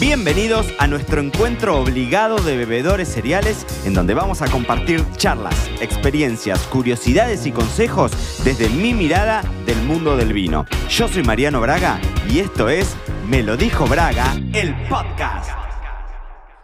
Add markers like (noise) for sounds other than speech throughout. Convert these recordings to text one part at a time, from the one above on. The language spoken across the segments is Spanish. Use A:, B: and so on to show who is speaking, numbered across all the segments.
A: Bienvenidos a nuestro encuentro obligado de bebedores cereales, en donde vamos a compartir charlas, experiencias, curiosidades y consejos desde mi mirada del mundo del vino. Yo soy Mariano Braga y esto es Me lo dijo Braga, el podcast.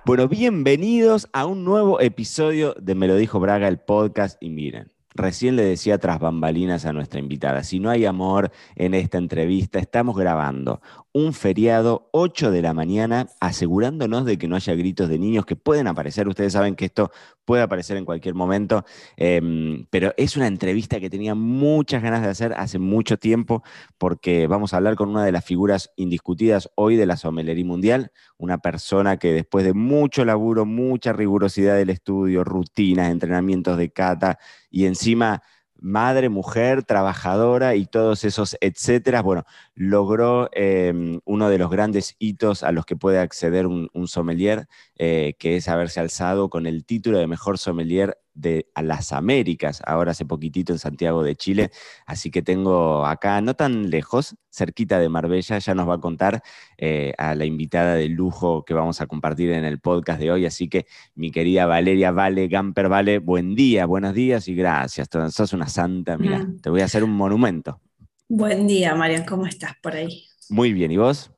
A: Bueno, bienvenidos a un nuevo episodio de Me lo dijo Braga, el podcast. Y miren, Recién le decía tras bambalinas a nuestra invitada, si no hay amor en esta entrevista, estamos grabando un feriado 8 de la mañana, asegurándonos de que no haya gritos de niños que pueden aparecer. Ustedes saben que esto puede aparecer en cualquier momento, em, pero es una entrevista que tenía muchas ganas de hacer hace mucho tiempo, porque vamos a hablar con una de las figuras indiscutidas hoy de la somelería mundial, una persona que después de mucho laburo, mucha rigurosidad del estudio, rutinas, entrenamientos de cata y encima madre, mujer, trabajadora y todos esos etcétera, bueno, logró em, uno de los grandes hitos a los que puede acceder un, sommelier, eh, que es haberse alzado con el título de mejor sommelier de las Américas, ahora hace poquitito en Santiago de Chile. Así que tengo acá, no tan lejos, cerquita de Marbella, ya nos va a contar eh, a la invitada de lujo que vamos a compartir en el podcast de hoy. Así que mi querida Valeria Vale, Gamper Vale, buen día, buenos días y gracias. Sos una santa, mira, mm. te voy a hacer un monumento.
B: Buen día, Marian, ¿cómo estás por ahí?
A: Muy bien, ¿y vos?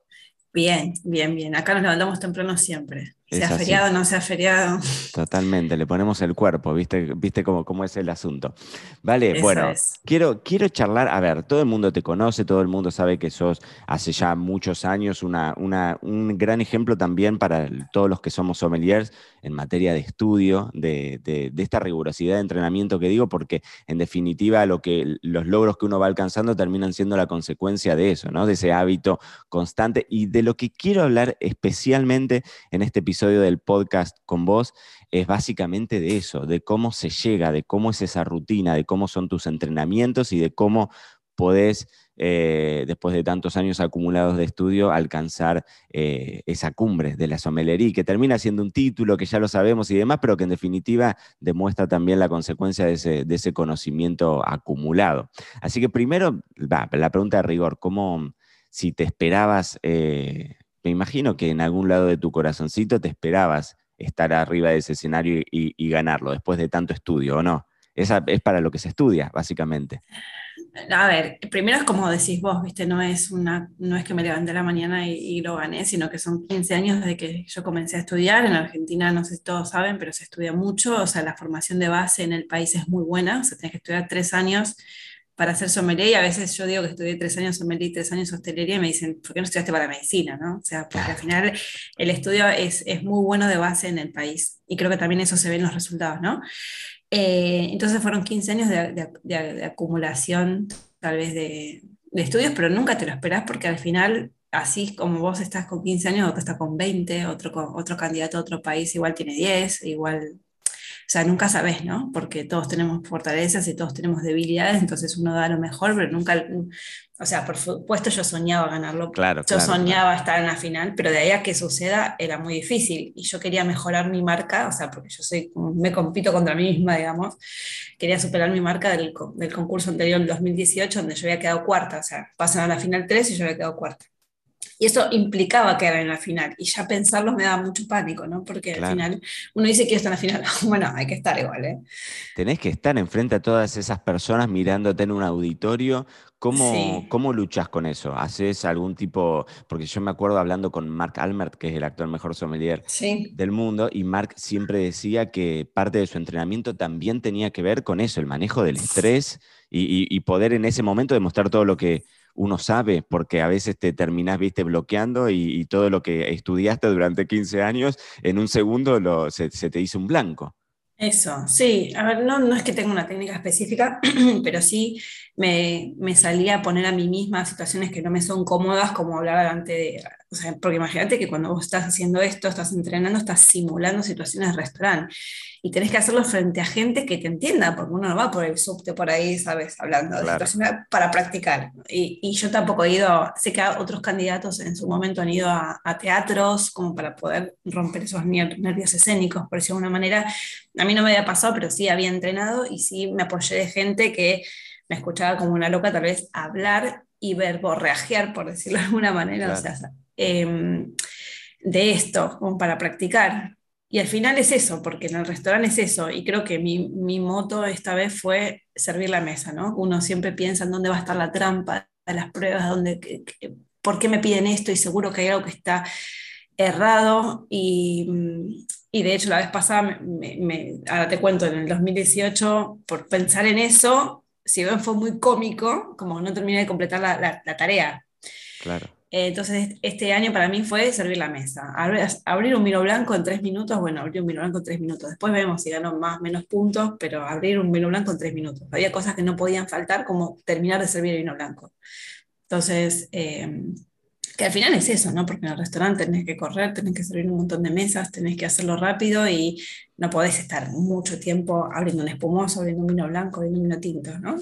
B: Bien, bien, bien. Acá nos levantamos temprano siempre. Sea feriado, no sea feriado.
A: Totalmente, le ponemos el cuerpo, ¿viste, viste cómo, cómo es el asunto? Vale, bueno, quiero, quiero charlar, a ver, todo el mundo te conoce, todo el mundo sabe que sos hace ya muchos años una, una, un gran ejemplo también para todos los que somos sommeliers en materia de estudio, de, de, de, esta rigurosidad de entrenamiento que digo, porque en definitiva lo que, los logros que uno va alcanzando terminan siendo la consecuencia de eso, ¿no? De ese hábito constante y de lo que quiero hablar especialmente en este episodio del podcast con vos es básicamente de eso, de cómo se llega, de cómo es esa rutina, de cómo son tus entrenamientos y de cómo podés, eh, después de tantos años acumulados de estudio, alcanzar eh, esa cumbre de la somelería, que termina siendo un título que ya lo sabemos y demás, pero que en definitiva demuestra también la consecuencia de ese, conocimiento acumulado. Así que primero, la pregunta de rigor, ¿cómo, si te esperabas... Eh, me imagino que en algún lado de tu corazoncito te esperabas estar arriba de ese escenario y, ganarlo después de tanto estudio, ¿o no? Esa es para lo que se estudia, básicamente.
B: A ver, primero es como decís vos, ¿viste? No es, una, no es que me levanté la mañana y, lo gané, sino que son 15 años desde que yo comencé a estudiar. En Argentina, no sé si todos saben, pero se estudia mucho. O sea, la formación de base en el país es muy buena. O sea, tenés que estudiar tres años para hacer sommelier y a veces yo digo que estudié tres años sommelier y tres años hostelería y me dicen, ¿por qué no estudiaste para medicina? ¿no? O sea, porque al final el estudio es, es, muy bueno de base en el país y creo que también eso se ve en los resultados, ¿no? Eh, entonces fueron 15 años de, de, acumulación tal vez de, estudios, pero nunca te lo esperás porque al final así como vos estás con 15 años, otro está con 20, otro, otro candidato a otro país igual tiene 10, igual sea, nunca sabes, ¿no? Porque todos tenemos fortalezas y todos tenemos debilidades, entonces uno da lo mejor, pero nunca, o sea, por supuesto yo soñaba ganarlo,
A: claro,
B: yo soñaba estar en la final, pero de ahí a que suceda era muy difícil y yo quería mejorar mi marca, o sea, porque yo soy, me compito contra mí misma, digamos, quería superar mi marca del, del concurso anterior, del 2018, donde yo había quedado cuarta, o sea, pasan a la final 3 y yo había quedado cuarta. Y eso implicaba que era en la final. Y ya pensarlo me daba mucho pánico, ¿no? Porque al final uno dice que está en la final. (laughs) bueno, hay que estar igual, ¿eh?
A: Tenés que estar enfrente a todas esas personas mirándote en un auditorio. ¿Cómo, ¿Cómo luchas con eso? ¿Haces algún tipo.? Porque yo me acuerdo hablando con Mark Almert, que es el actual mejor sommelier del mundo, y Mark siempre decía que parte de su entrenamiento también tenía que ver con eso, el manejo del estrés y, y poder en ese momento demostrar todo lo que uno sabe, porque a veces te terminás, viste, bloqueando y, todo lo que estudiaste durante 15 años, en un segundo se, te hizo un blanco.
B: Eso, sí. A ver, no, no es que tenga una técnica específica, (clears throat) pero sí me, me salía a poner a mí misma situaciones que no me son cómodas, como hablar delante de... O sea, porque imagínate que cuando vos estás haciendo esto, estás entrenando, estás simulando situaciones de restaurante y tenés que hacerlo frente a gente que te entienda, porque uno no va por el subte por ahí, ¿sabes? Hablando de situaciones para practicar. Y, y, yo tampoco he ido, sé que otros candidatos en su momento han ido a, a teatros como para poder romper esos nervios escénicos, por decirlo de alguna manera. A mí no me había pasado, pero sí había entrenado y sí me apoyé de gente que me escuchaba como una loca tal vez hablar y verborreajear, por decirlo de alguna manera. O sea, eh, de esto, como para practicar. Y al final es eso, porque en el restaurante es eso, y creo que mi, mi moto esta vez fue servir la mesa, ¿no? Uno siempre piensa en dónde va a estar la trampa de las pruebas, dónde, por qué me piden esto, y seguro que hay algo que está errado, y, y de hecho la vez pasada, me, ahora te cuento, en el 2018, por pensar en eso, si bien fue muy cómico, como no terminé de completar la, la tarea.
A: Claro.
B: Eh, entonces, este año para mí fue servir la mesa. Abrir un vino blanco en tres minutos, bueno, abrir un vino blanco en tres minutos. Después vemos si ganó más menos puntos, pero abrir un vino blanco en tres minutos. Había cosas que no podían faltar, como terminar de servir el vino blanco. Entonces, eh, que al final es eso, ¿no? Porque en el restaurante tenés que correr, tenés que servir un montón de mesas, tenés que hacerlo rápido y no podés estar mucho tiempo abriendo un espumoso, abriendo un vino blanco, abriendo un vino tinto, ¿no?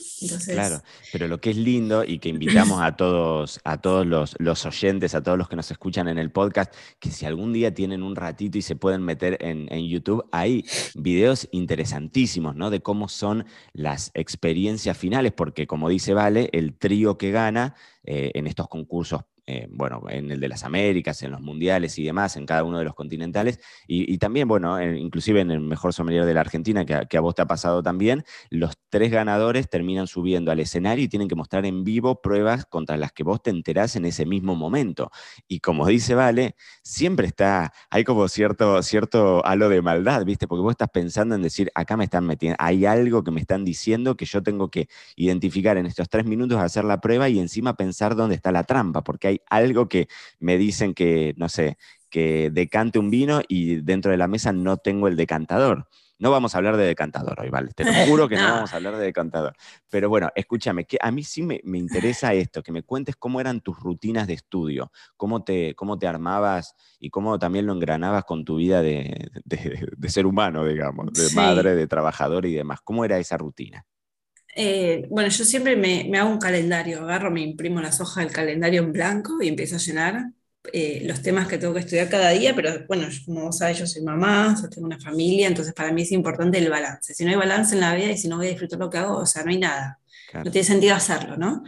A: Claro, pero lo que es lindo y que invitamos a todos, a todos los, oyentes, a todos los que nos escuchan en el podcast, que si algún día tienen un ratito y se pueden meter en, en YouTube, hay videos interesantísimos, ¿no? De cómo son las experiencias finales, porque como dice Vale, el trío que gana eh, en estos concursos eh, bueno, en el de las Américas, en los mundiales y demás, en cada uno de los continentales, y, también, bueno, inclusive en el mejor sommelier de la Argentina, que a, vos te ha pasado también, los tres ganadores terminan subiendo al escenario y tienen que mostrar en vivo pruebas contra las que vos te enterás en ese mismo momento. Y como dice Vale, siempre está, hay como cierto, cierto halo de maldad, ¿viste? Porque vos estás pensando en decir, acá me están metiendo, hay algo que me están diciendo que yo tengo que identificar en estos tres minutos, hacer la prueba y encima pensar dónde está la trampa, porque hay algo que me dicen que, no sé, que decante un vino y dentro de la mesa no tengo el decantador. No vamos a hablar de decantador hoy, ¿vale? Te lo juro que (laughs) no. vamos a hablar de decantador. Pero bueno, escúchame, que a mí sí me, interesa esto, que me cuentes cómo eran tus rutinas de estudio, cómo te, cómo te armabas y cómo también lo engranabas con tu vida de, ser humano, digamos, de madre, de trabajador y demás. ¿Cómo era esa rutina?
B: Eh, bueno, yo siempre me, hago un calendario, agarro, me imprimo las hojas del calendario en blanco y empiezo a llenar eh, los temas que tengo que estudiar cada día, pero bueno, como vos sabés, yo soy mamá, tengo una familia, entonces para mí es importante el balance. Si no hay balance en la vida y si no voy a disfrutar lo que hago, o sea, no hay nada. No tiene sentido hacerlo, ¿no?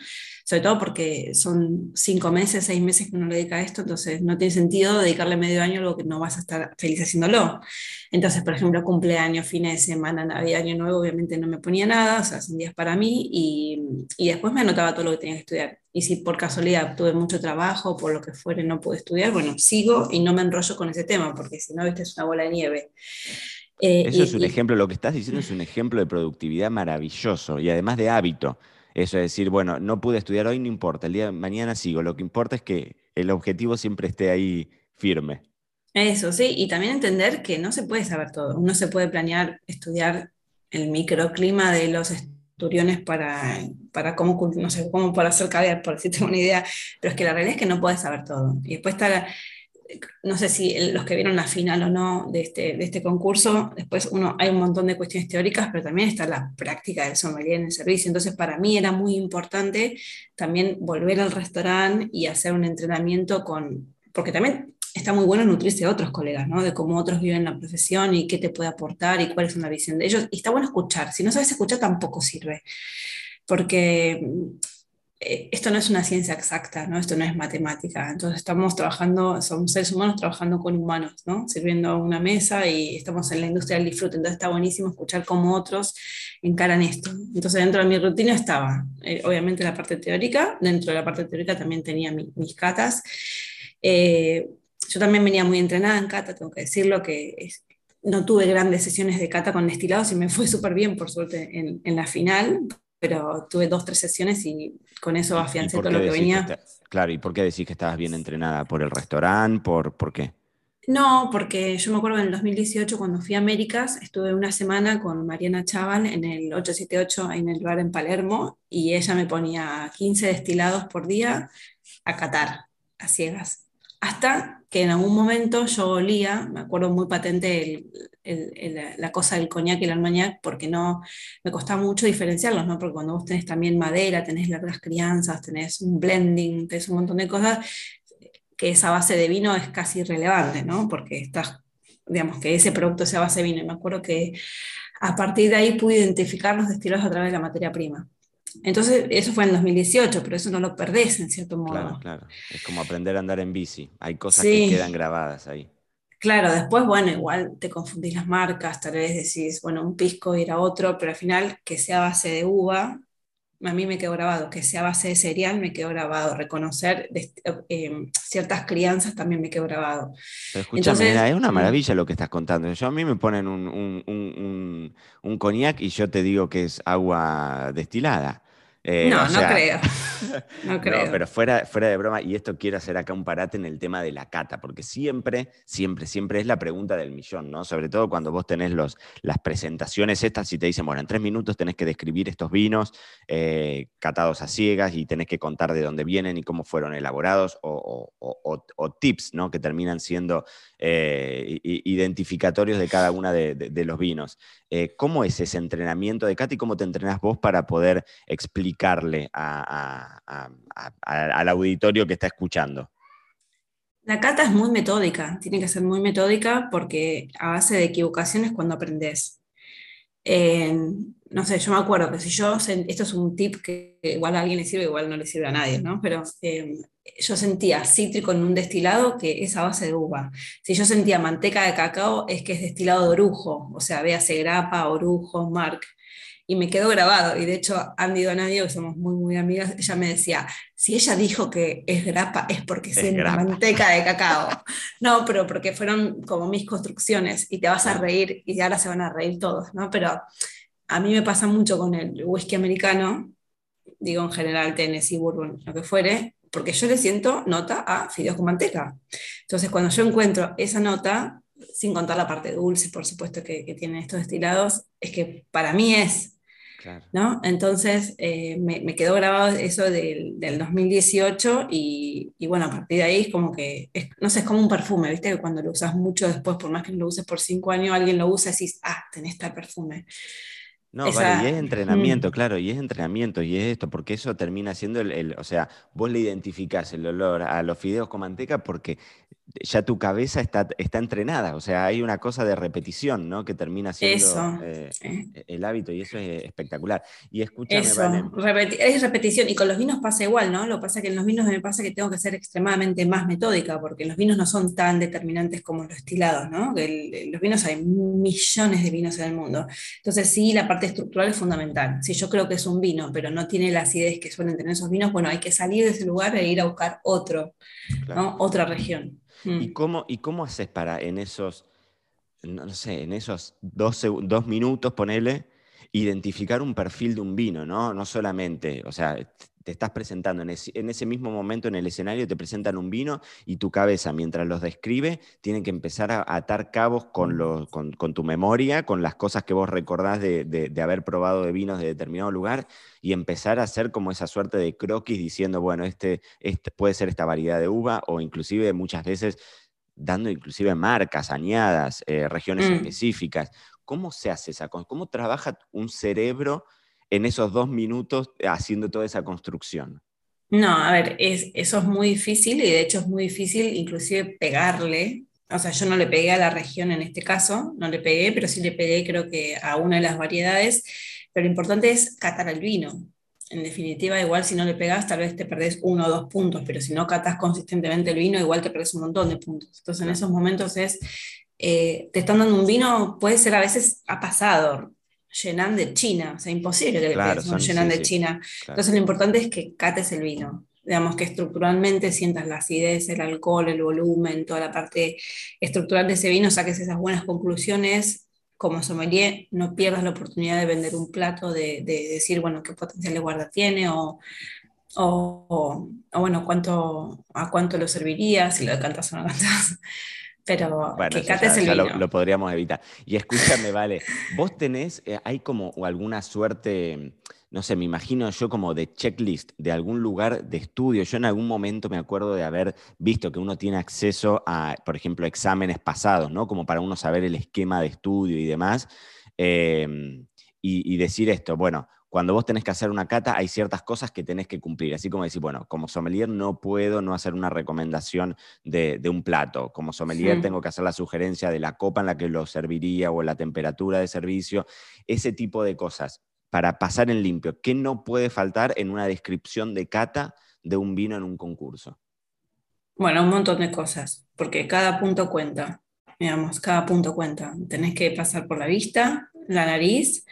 B: Sobre todo porque son cinco meses, seis meses que uno le dedica a esto, entonces no tiene sentido dedicarle medio año a algo que no vas a estar feliz haciéndolo. Entonces, por ejemplo, cumpleaños, fines de semana, Navidad, Año Nuevo, obviamente no me ponía nada, o sea, son días para mí y, y después me anotaba todo lo que tenía que estudiar. Y si por casualidad tuve mucho trabajo, por lo que fuere, no pude estudiar, bueno, sigo y no me enrollo con ese tema, porque si no, viste, es una bola de nieve.
A: Eh, Eso es un ejemplo, lo que estás diciendo es un ejemplo de productividad maravilloso y además de hábito. Eso es decir, bueno, no pude estudiar hoy, no importa, el día de mañana sigo. Lo que importa es que el objetivo siempre esté ahí firme.
B: Eso, sí, y también entender que no se puede saber todo. Uno se puede planear estudiar el microclima de los esturiones para, para cómo, no sé, cómo para hacer caviar, por si tengo una idea, pero es que la realidad es que no puedes saber todo. Y después está no sé si los que vieron la final o no de este, de este concurso, después uno, hay un montón de cuestiones teóricas, pero también está la práctica del sommelier en el servicio. Entonces, para mí era muy importante también volver al restaurante y hacer un entrenamiento con, porque también está muy bueno nutrirse de otros colegas, ¿no? De cómo otros viven la profesión y qué te puede aportar y cuál es una visión de ellos. Y está bueno escuchar. Si no sabes escuchar, tampoco sirve. Porque eh, esto no es una ciencia exacta, ¿no? esto no es matemática. Entonces estamos trabajando, somos seres humanos trabajando con humanos, ¿no? sirviendo una mesa y estamos en la industria del disfrute. Entonces está buenísimo escuchar cómo otros encaran esto. Entonces dentro de mi rutina estaba, eh, obviamente, la parte teórica. Dentro de la parte teórica también tenía mis catas. Eh, yo también venía muy entrenada en cata, tengo que decirlo, que no tuve grandes sesiones de cata con destilados y me fue súper bien, por suerte, en, en la final, pero tuve dos, tres sesiones y con eso afiancé todo lo que venía.
A: claro, ¿y por qué decís que estabas bien entrenada? ¿Por el restaurante? ¿Por, ¿Por qué?
B: No, porque yo me acuerdo en el 2018 cuando fui a Américas, estuve una semana con Mariana Chaval en el 878 en el bar en Palermo y ella me ponía 15 destilados por día a catar, a ciegas. Hasta que en algún momento yo olía, me acuerdo muy patente la cosa del coñac y el armagnac, porque no, me costaba mucho diferenciarlos, ¿no? Porque cuando vos tenés también madera, tenés largas crianzas, tenés un blending, tenés un montón de cosas, que esa base de vino es casi irrelevante, ¿no? Porque estás, digamos, que ese producto sea base de vino. Y me acuerdo que a partir de ahí pude identificar los destilados a través de la materia prima. Entonces, eso fue en 2018, pero eso no lo perdés en cierto modo.
A: Claro, claro. Es como aprender a andar en bici. Hay cosas que quedan grabadas ahí.
B: Claro, después, bueno, igual te confundís las marcas, tal vez decís, bueno, un pisco era otro, pero al final que sea base de uva, a mí me quedó grabado, que sea base de cereal me quedó grabado, reconocer em, ciertas crianzas también me quedó grabado.
A: Pero escúchame, es una mm. maravilla lo que estás contando. Yo a mí me ponen un, un, un, un, cognac y yo te digo que es agua destilada.
B: Eh, no, no creo. (laughs) No creo.
A: pero fuera, fuera de broma, y esto quiero hacer acá un parate en el tema de la cata, porque siempre, siempre, siempre es la pregunta del millón, ¿no? Sobre todo cuando vos tenés los, las presentaciones estas y te dicen, bueno, en tres minutos tenés que describir estos vinos eh, catados a ciegas y tenés que contar de dónde vienen y cómo fueron elaborados, o, tips, ¿no? Que terminan siendo eh, identificatorios de cada una de, los vinos. ¿Cómo es ese entrenamiento de cata y cómo te entrenás vos para poder explicar al auditorio que está escuchando?
B: La cata es muy metódica, tiene que ser muy metódica porque a base de equivocaciones cuando aprendes. No sé, yo me acuerdo que si yo, esto es un tip que igual a alguien le sirve, igual no le sirve a nadie, ¿no? Pero eh, yo sentía cítrico en un destilado que es a base de uva. Si yo sentía manteca de cacao, es que es destilado de orujo, o sea, véase grapa, orujo, mark y me quedó grabado. Y de hecho, Andy Donadio, que somos muy, muy amigas, ella me decía, si ella dijo que es grapa, es porque es manteca de (laughs) cacao. no, pero porque fueron como mis construcciones y te vas a reír y ahora se van a reír todos, ¿no? Pero a mí me pasa mucho con el whisky americano, digo en general Tennessee, Bourbon, lo que fuere, porque yo le siento nota a fideos con manteca. Entonces, cuando yo encuentro esa nota, sin contar la parte dulce, por supuesto, que, que tienen estos destilados, es que para mí es ¿no? Entonces eh, me, quedó grabado eso del, 2018 y, bueno, a partir de ahí es como que, no sé, es como un perfume, ¿viste? Que cuando lo usas mucho después, por más que lo uses por cinco años, alguien lo usa y decís, ah, tenés tal perfume.
A: No, vale, y es entrenamiento, claro, y es entrenamiento, y es esto, porque eso termina siendo el, o sea, vos le identificás el olor a los fideos con manteca porque ya tu cabeza está, está entrenada, o sea, hay una cosa de repetición, ¿no? Que termina siendo eh, el hábito y eso es espectacular. Y escúchame,
B: eso, es repetición y con los vinos pasa igual, ¿no? Lo que pasa es que en los vinos me pasa que tengo que ser extremadamente más metódica, porque los vinos no son tan determinantes como los estilados, ¿no? los vinos hay millones de vinos en el mundo. Entonces sí, la parte estructural es fundamental. Si yo creo que es un vino, pero no tiene la acidez que suelen tener esos vinos, bueno, hay que salir de ese lugar e ir a buscar otro, ¿no? Otra región.
A: ¿Y, mm. cómo, ¿Y cómo haces para en esos, no, sé, en esos dos, dos minutos, ponele, identificar un perfil de un vino, ¿no? No solamente, o sea, te estás presentando en ese, mismo momento en el escenario, te presentan un vino y tu cabeza, mientras los describe, tiene que empezar a atar cabos con, con, tu memoria, con las cosas que vos recordás de, haber probado de vinos de determinado lugar y empezar a hacer como esa suerte de croquis diciendo, bueno, este, este puede ser esta variedad de uva o inclusive muchas veces dando inclusive marcas, añadas, eh, regiones mm. específicas. ¿Cómo se hace esa cosa? ¿Cómo trabaja un cerebro en esos dos minutos haciendo toda esa construcción?
B: No, a ver, es, eso es muy difícil y de hecho es muy difícil inclusive pegarle. O sea, yo no le pegué a la región en este caso, no le pegué, pero sí le pegué creo que a una de las variedades. Pero lo importante es catar el vino. En definitiva, igual si no le pegas, tal vez te perdés uno o dos puntos, pero si no catas consistentemente el vino, igual te perdés un montón de puntos. Entonces, en esos momentos es, eh, te están dando un vino, puede ser a veces ha pasado, llenan de China, o sea, imposible que le un llenan de China. Entonces lo importante es que cates el vino, digamos que estructuralmente sientas la acidez, el alcohol, el volumen, toda la parte estructural de ese vino, saques esas buenas conclusiones. Como sommelier, no pierdas la oportunidad de vender un plato, de, decir, bueno, qué potencial de guarda tiene o, o, bueno, cuánto, a cuánto lo servirías, si lo decantas o no cantas pero que cates el vino.
A: Lo, podríamos evitar. Y escúchame, vale, (laughs) vos tenés, eh, hay como alguna suerte, no sé, me imagino yo como de checklist de algún lugar de estudio. Yo en algún momento me acuerdo de haber visto que uno tiene acceso a, por ejemplo, exámenes pasados, ¿no? Como para uno saber el esquema de estudio y demás. Em, y decir esto, bueno, cuando vos tenés que hacer una cata, hay ciertas cosas que tenés que cumplir. Así como decir, bueno, como sommelier no puedo no hacer una recomendación de, un plato. Como sommelier tengo que hacer la sugerencia de la copa en la que lo serviría o la temperatura de servicio. Ese tipo de cosas. para pasar en limpio, ¿qué no puede faltar en una descripción de cata de un vino en un concurso?
B: Bueno, un montón de cosas, porque cada punto cuenta, digamos, cada punto cuenta. Tenés que pasar por la vista, la nariz.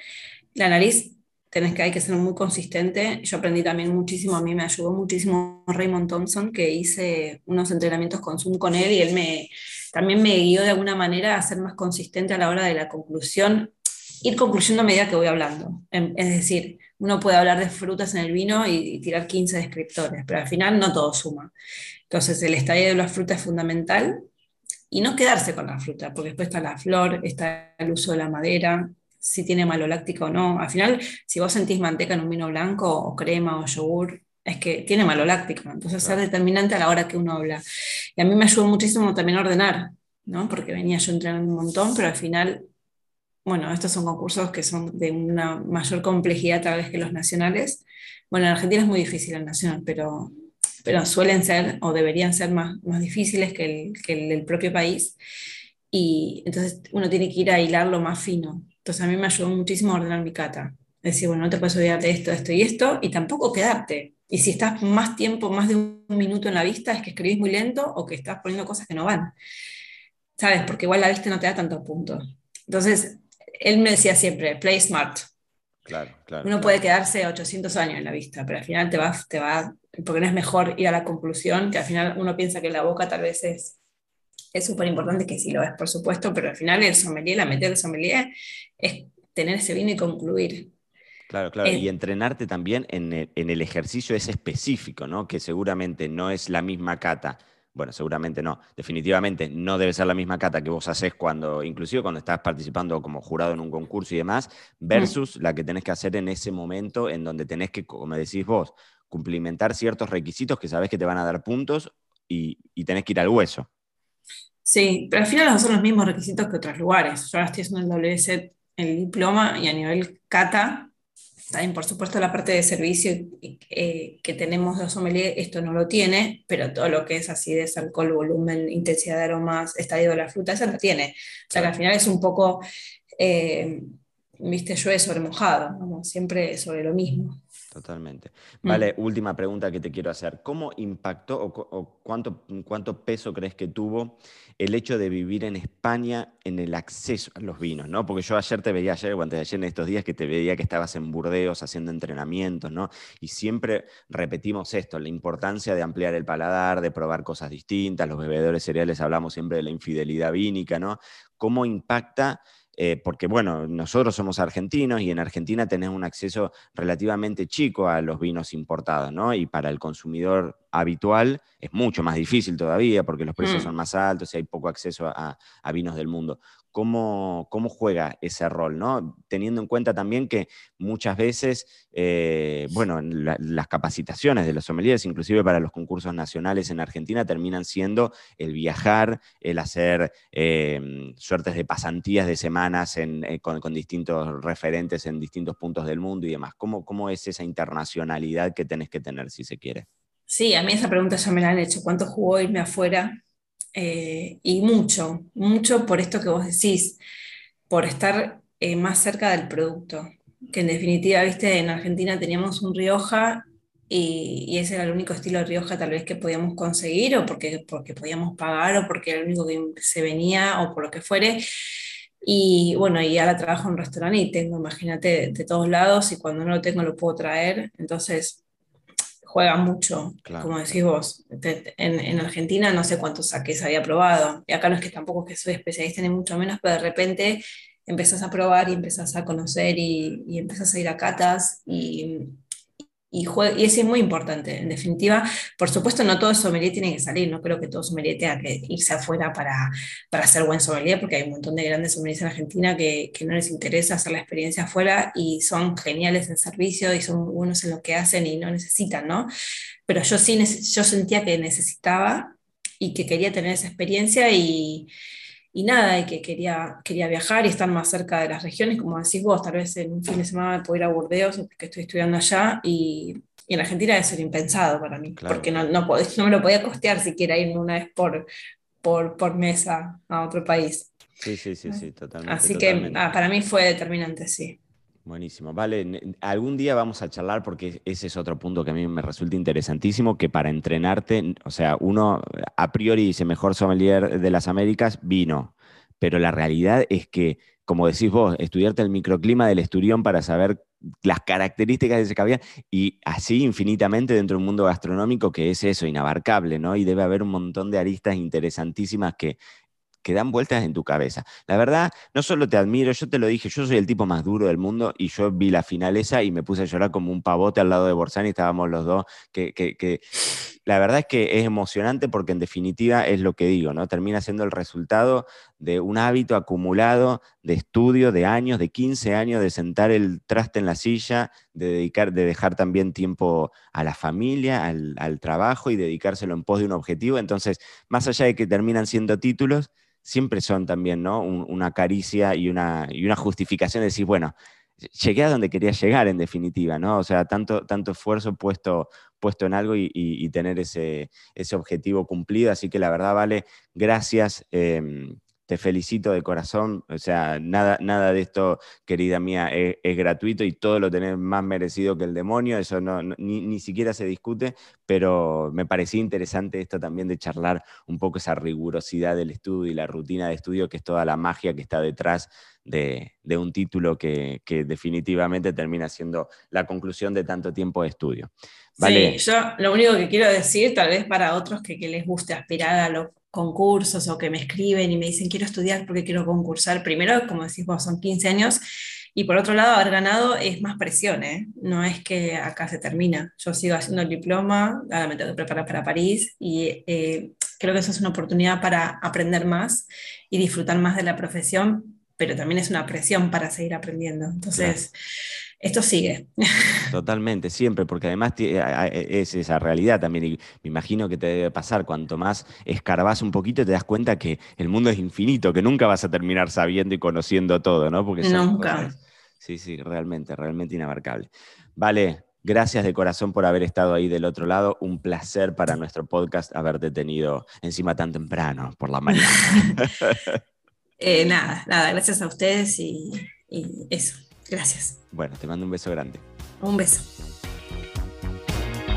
B: La nariz tenés que, hay que ser muy consistente. Yo aprendí también muchísimo, a mí me ayudó muchísimo Raymond Thompson, que hice unos entrenamientos con Zoom con él y él me, también me guió de alguna manera a ser más consistente a la hora de la conclusión, ir concluyendo a medida que voy hablando. Em, es decir, uno puede hablar de frutas en el vino y, tirar 15 descriptores, pero al final no todo suma. Entonces, el estadio de la fruta es fundamental y no quedarse con la fruta, porque después está la flor, está el uso de la madera, si tiene maloláctico o no. Al final, si vos sentís manteca en un vino blanco o crema o yogur, es que tiene maloláctico, entonces es determinante a la hora que uno habla. Y a mí me ayudó muchísimo también a ordenar, ¿no? porque venía yo entrenando un montón, pero al final, bueno, estos son concursos que son de una mayor complejidad tal vez que los nacionales. Bueno, en Argentina es muy difícil el nacional, pero pero suelen ser o deberían ser más, más difíciles que el, que el propio país. Y entonces uno tiene que ir a hilarlo más fino. Entonces a mí me ayudó muchísimo a ordenar mi cata. Es decir, bueno, no te puedes olvidar de esto, esto y esto, y tampoco quedarte. Y si estás más tiempo, más de un minuto en la vista, es que escribís muy lento o que estás poniendo cosas que no van. ¿Sabes? Porque igual la vista no te da tantos puntos. Entonces, él me decía siempre, play smart.
A: Claro, claro.
B: Uno puede quedarse 800 años en la vista, pero al final te va, te va porque no es mejor ir a la conclusión, que al final uno piensa que la boca tal vez es es súper importante que sí lo es, por supuesto, pero al final el sommelier, la meta del sommelier es tener ese vino y concluir.
A: Claro, claro, y entrenarte también en el, en el, ejercicio ese específico, ¿no? Que seguramente no es la misma cata. Bueno, seguramente no. Definitivamente no debe ser la misma cata que vos haces cuando, inclusive cuando estás participando como jurado en un concurso y demás, versus la que tenés que hacer en ese momento en donde tenés que, como decís vos, cumplimentar ciertos requisitos que sabes que te van a dar puntos y, tenés que ir al hueso.
B: Sí, pero al final son los mismos requisitos que otros lugares. Yo ahora estoy haciendo el WC, el diploma, y a nivel cata, también por supuesto la parte de servicio eh, que tenemos de sommelier, esto no lo tiene, pero todo lo que es acidez, alcohol, volumen, intensidad de aromas, estadio de la fruta, eso lo tiene. O sea que al final es un poco, eh, viste, llueve sobre mojado, siempre sobre lo mismo.
A: Totalmente. Mm. Vale, última pregunta que te quiero hacer. ¿Cómo impactó o, cuánto, cuánto, peso crees que tuvo el hecho de vivir en España en el acceso a los vinos? ¿no? Porque yo ayer te veía, ayer o antes de ayer en estos días, que te veía que estabas en Burdeos haciendo entrenamientos, ¿no? Y siempre repetimos esto, la importancia de ampliar el paladar, de probar cosas distintas. Los bebedores cereales hablamos siempre de la infidelidad vínica, ¿no? ¿Cómo impacta eh, porque bueno, nosotros somos argentinos y en Argentina tenés un acceso relativamente chico a los vinos importados, ¿no? Y para el consumidor habitual es mucho más difícil todavía porque los precios mm. son más altos y hay poco acceso a, vinos del mundo cómo, cómo juega ese rol, ¿no? Teniendo en cuenta también que muchas veces, eh, bueno, las capacitaciones de los sommeliers, inclusive para los concursos nacionales en Argentina, terminan siendo el viajar, el hacer eh, suertes de pasantías de semanas eh, con, distintos referentes en distintos puntos del mundo y demás. ¿Cómo, ¿Cómo es esa internacionalidad que tenés que tener, si se quiere?
B: Sí, a mí esa pregunta ya me la han hecho. ¿Cuánto jugó irme afuera eh, y mucho, mucho por esto que vos decís, por estar eh, más cerca del producto. Que en definitiva, viste, en Argentina teníamos un Rioja y, ese era el único estilo de Rioja tal vez que podíamos conseguir o porque, porque podíamos pagar o porque era el único que se venía o por lo que fuere. Y bueno, y ahora trabajo en un restaurante y tengo, imagínate, de todos lados y cuando no lo tengo lo puedo traer. Entonces, juega mucho, como decís vos. En, Argentina no sé cuántos saques había probado. Y acá no es que tampoco que soy especialista ni mucho menos, pero de repente empezás a probar y empezás a conocer y, y empezás a ir a catas y, y, y eso es muy importante, en definitiva. Por supuesto, no todo sommelier tiene que salir, no creo que todo sommelier tenga que irse afuera para, para ser buen sommelier, porque hay un montón de grandes sommeliers en Argentina que, que, no les interesa hacer la experiencia afuera y son geniales en servicio y son buenos en lo que hacen y no necesitan, ¿no? Pero yo sí, yo sentía que necesitaba y que quería tener esa experiencia y, y nada, y que quería, quería viajar y estar más cerca de las regiones, como decís vos, tal vez en un fin de semana puedo ir a Burdeos porque estoy estudiando allá y, y en Argentina eso era impensado para mí, porque no, no, no, me lo podía costear siquiera ir una vez por, por, por mesa a otro país.
A: Sí, sí, sí, sí, totalmente.
B: Así que ah, para mí fue determinante, sí.
A: Buenísimo. Vale, algún día vamos a charlar porque ese es otro punto que a mí me resulta interesantísimo, que para entrenarte, o sea, uno a priori dice mejor sommelier de las Américas, vino, pero la realidad es que, como decís vos, estudiarte el microclima del esturión para saber las características de ese caviar y así infinitamente dentro de un mundo gastronómico que es eso, inabarcable, ¿no? Y debe haber un montón de aristas interesantísimas que que dan vueltas en tu cabeza. La verdad, no solo te admiro, yo te lo dije, yo soy el tipo más duro del mundo y yo vi la final esa y me puse a llorar como un pavote al lado de Borsani, estábamos los dos, que, que, la verdad es que es emocionante porque en definitiva es lo que digo, ¿no? Termina siendo el resultado de un hábito acumulado de estudio, de años, de 15 años, de sentar el traste en la silla, de dedicar, de dejar también tiempo a la familia, al, al trabajo y dedicárselo en pos de un objetivo. Entonces, más allá de que terminan siendo títulos, siempre son también, ¿no? una caricia y una, y una justificación de decir, bueno, llegué a donde quería llegar en definitiva, ¿no? O sea, tanto, tanto esfuerzo puesto, puesto en algo y, tener ese, ese, objetivo cumplido. Así que la verdad, Vale, gracias. Em, te felicito de corazón, o sea, nada, nada de esto, querida mía, es, gratuito y todo lo tenés más merecido que el demonio, eso no, ni, siquiera se discute, pero me parecía interesante esto también de charlar un poco esa rigurosidad del estudio y la rutina de estudio, que es toda la magia que está detrás de, un título que, definitivamente termina siendo la conclusión de tanto tiempo de estudio.
B: Sí, yo lo único que quiero decir, tal vez para otros que, que les guste aspirar a lo concursos o que me escriben y me dicen quiero estudiar porque quiero concursar. Primero, como decís vos, son 15 años y por otro lado, haber ganado es más presión, ¿eh? no es que acá se termina. Yo sigo haciendo el diploma, ahora me tengo que preparar para París y eh, creo que eso es una oportunidad para aprender más y disfrutar más de la profesión, pero también es una presión para seguir aprendiendo. Entonces esto sigue.
A: Totalmente, siempre, porque además es esa realidad también. Y me imagino que te debe pasar, cuanto más escarbas un poquito, te das cuenta que el mundo es infinito, que nunca vas a terminar sabiendo y conociendo todo, ¿no?
B: Porque nunca.
A: sí, sí, realmente, realmente inabarcable. Vale, Gracias de corazón por haber estado ahí del otro lado. Un placer para nuestro podcast haberte tenido encima tan temprano por la mañana. (laughs)
B: Eh, nada, nada, gracias a ustedes y eso. Gracias.
A: Bueno, te mando un beso grande.
B: Un beso.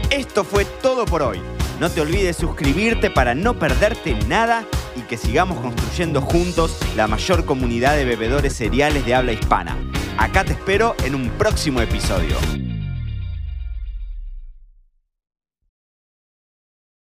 A: Esto fue todo por hoy. No te olvides suscribirte para no perderte nada y que sigamos construyendo juntos la mayor comunidad de bebedores cereales de habla hispana. Acá te espero en un próximo episodio.